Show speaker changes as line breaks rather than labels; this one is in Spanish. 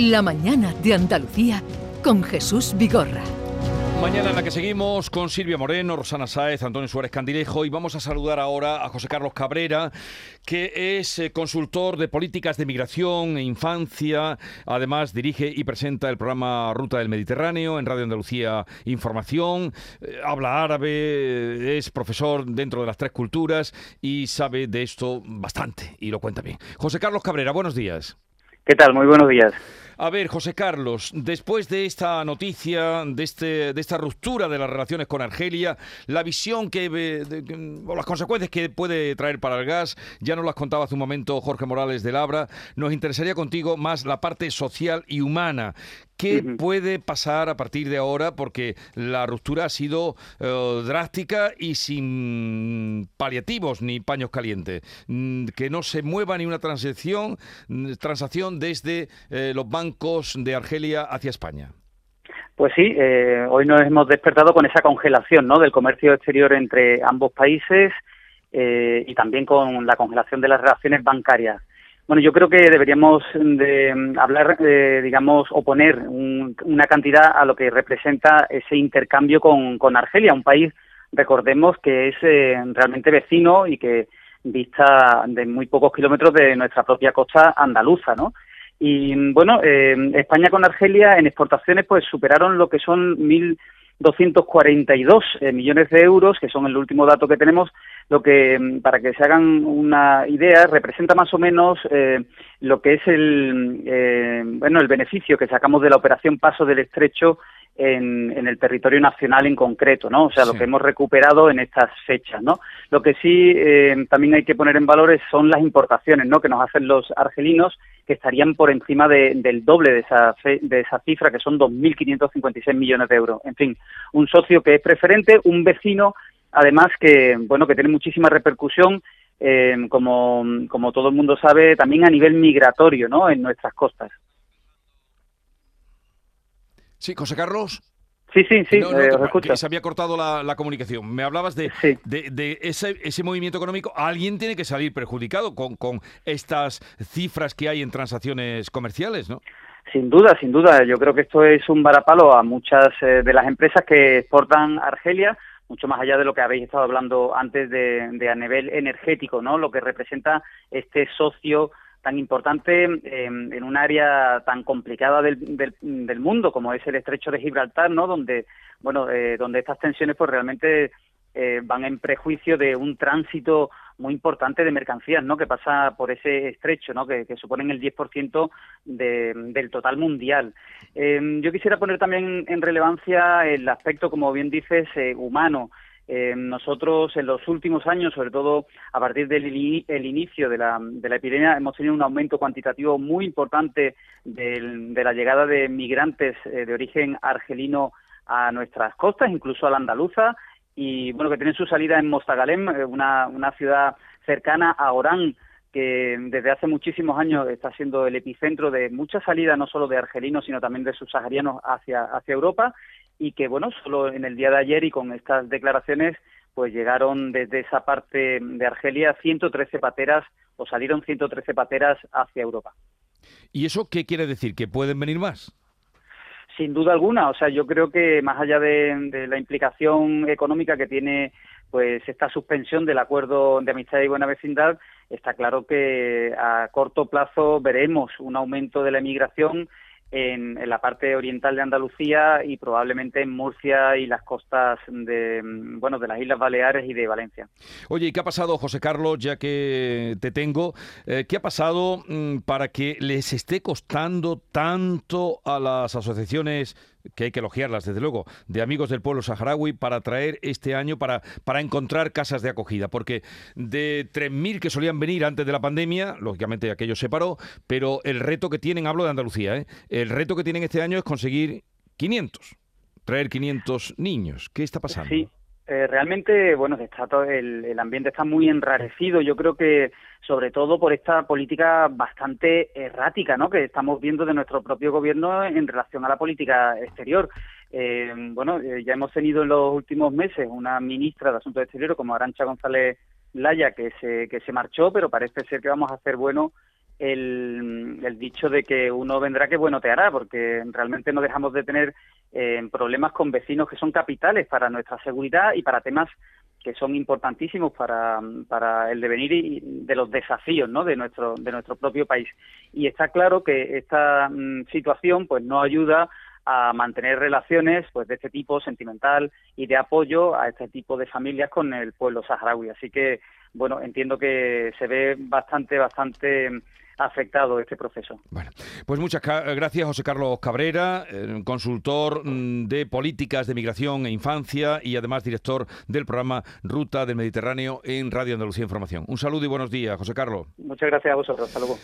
La mañana de Andalucía con Jesús Vigorra.
Mañana en la que seguimos con Silvia Moreno, Rosana Sáez, Antonio Suárez Candilejo y vamos a saludar ahora a José Carlos Cabrera, que es eh, consultor de políticas de migración e infancia. Además dirige y presenta el programa Ruta del Mediterráneo en Radio Andalucía Información. Eh, habla árabe, es profesor dentro de las tres culturas y sabe de esto bastante y lo cuenta bien. José Carlos Cabrera, buenos días.
¿Qué tal? Muy buenos días.
A ver, José Carlos, después de esta noticia, de, este, de esta ruptura de las relaciones con Argelia, la visión que, o las consecuencias que puede traer para el gas, ya nos las contaba hace un momento Jorge Morales de Labra, nos interesaría contigo más la parte social y humana. ¿Qué puede pasar a partir de ahora? Porque la ruptura ha sido eh, drástica y sin paliativos ni paños calientes. Mm, que no se mueva ni una transacción, mm, transacción desde eh, los bancos de Argelia hacia España.
Pues sí, eh, hoy nos hemos despertado con esa congelación ¿no? del comercio exterior entre ambos países y también con la congelación de las relaciones bancarias. Bueno, yo creo que deberíamos de mm, hablar, eh, digamos, o poner una cantidad a lo que representa ese intercambio con, Argelia, un país, recordemos, que es eh, realmente vecino y que vista de muy pocos kilómetros de nuestra propia costa andaluza, ¿no? Y bueno, eh, España con Argelia en exportaciones pues superaron lo que son mil 242 eh, millones de euros, que son el último dato que tenemos, lo que, mm, para que se hagan una idea, representa más o menos eh, lo que es el, eh, bueno, el beneficio que sacamos de la operación Paso del Estrecho en, en, el territorio nacional en concreto, ¿no? O sea, lo que hemos recuperado en estas fechas, ¿no? Lo que sí también hay que poner en valores son las importaciones, ¿no? Que nos hacen los argelinos que estarían por encima del doble de esa, de esa cifra, que son 2.556 millones de euros. En fin, un socio que es preferente, un vecino, además que, bueno, que tiene muchísima repercusión, eh, como, como todo el mundo sabe, también a nivel migratorio, ¿no?, en nuestras costas.
Sí, José Carlos.
Sí, sí, sí, eh,
se había cortado la, comunicación. Me hablabas de, de, ese, ese, movimiento económico. Alguien tiene que salir perjudicado con, con estas cifras que hay en transacciones comerciales, ¿no?
Sin duda, sin duda. Yo creo que esto es un varapalo a muchas eh, de las empresas que exportan Argelia, mucho más allá de lo que habéis estado hablando antes de, de a nivel energético, ¿no? Lo que representa este socio tan importante em, en un área tan complicada del, del, mundo como es el estrecho de Gibraltar, ¿no? Donde, bueno, eh, donde estas tensiones pues realmente eh, van en prejuicio de un tránsito muy importante de mercancías, ¿no? Que pasa por ese estrecho, ¿no? Que, que suponen el 10% de, del total mundial. Em, yo quisiera poner también en relevancia el aspecto, como bien dices, eh, humano. Eh, nosotros en los últimos años, sobre todo a partir del el inicio de la, de la epidemia, hemos tenido un aumento cuantitativo muy importante de la llegada de migrantes eh, de origen argelino a nuestras costas, incluso a la andaluza, y bueno, que tienen su salida en Mostagalem, eh, una, una ciudad cercana a Orán, que desde hace muchísimos años está siendo el epicentro de mucha salida no solo de argelinos, sino también de subsaharianos hacia, hacia Europa y que, bueno, solo en el día de ayer y con estas declaraciones, pues llegaron desde esa parte de Argelia 113 pateras o salieron 113 pateras hacia Europa.
¿Y eso qué quiere decir? ¿Que pueden venir más?
Sin duda alguna, o sea, yo creo que más allá de, la implicación económica que tiene pues esta suspensión del acuerdo de amistad y buena vecindad, está claro que a corto plazo veremos un aumento de la emigración en, la parte oriental de Andalucía y probablemente en Murcia y las costas de bueno de las Islas Baleares y de Valencia.
Oye, ¿y qué ha pasado, José Carlos, ya que te tengo? Eh, ¿Qué ha pasado mm, para que les esté costando tanto a las asociaciones que hay que elogiarlas, desde luego, de amigos del pueblo saharaui para traer este año, para, para encontrar casas de acogida. Porque de 3.000 que solían venir antes de la pandemia, lógicamente aquello se paró, pero el reto que tienen, hablo de Andalucía, ¿eh? el reto que tienen este año es conseguir 500, traer 500 niños. ¿Qué está pasando?
Sí. Eh, realmente, bueno, está todo el, el, ambiente está muy enrarecido. Yo creo que, sobre todo por esta política bastante errática, ¿no? Que estamos viendo de nuestro propio gobierno en relación a la política exterior. Eh, bueno, eh, ya hemos tenido en los últimos meses una ministra de Asuntos Exteriores como Arancha González Laya que se que se marchó, pero parece ser que vamos a hacer bueno el, dicho de que uno vendrá que bueno te hará, porque realmente no dejamos de tener eh, problemas con vecinos que son capitales para nuestra seguridad y para temas que son importantísimos para, para el devenir y de los desafíos ¿no? de nuestro de nuestro propio país y está claro que esta mm, situación pues no ayuda a mantener relaciones pues de este tipo sentimental y de apoyo a este tipo de familias con el pueblo saharaui así que bueno entiendo que se ve bastante bastante afectado este proceso.
Bueno, pues muchas gracias José Carlos Cabrera, eh, consultor mm, de políticas de migración e infancia y además director del programa Ruta del Mediterráneo en Radio Andalucía Información. Un saludo y buenos días, José Carlos.
Muchas gracias a vosotros. Hasta luego.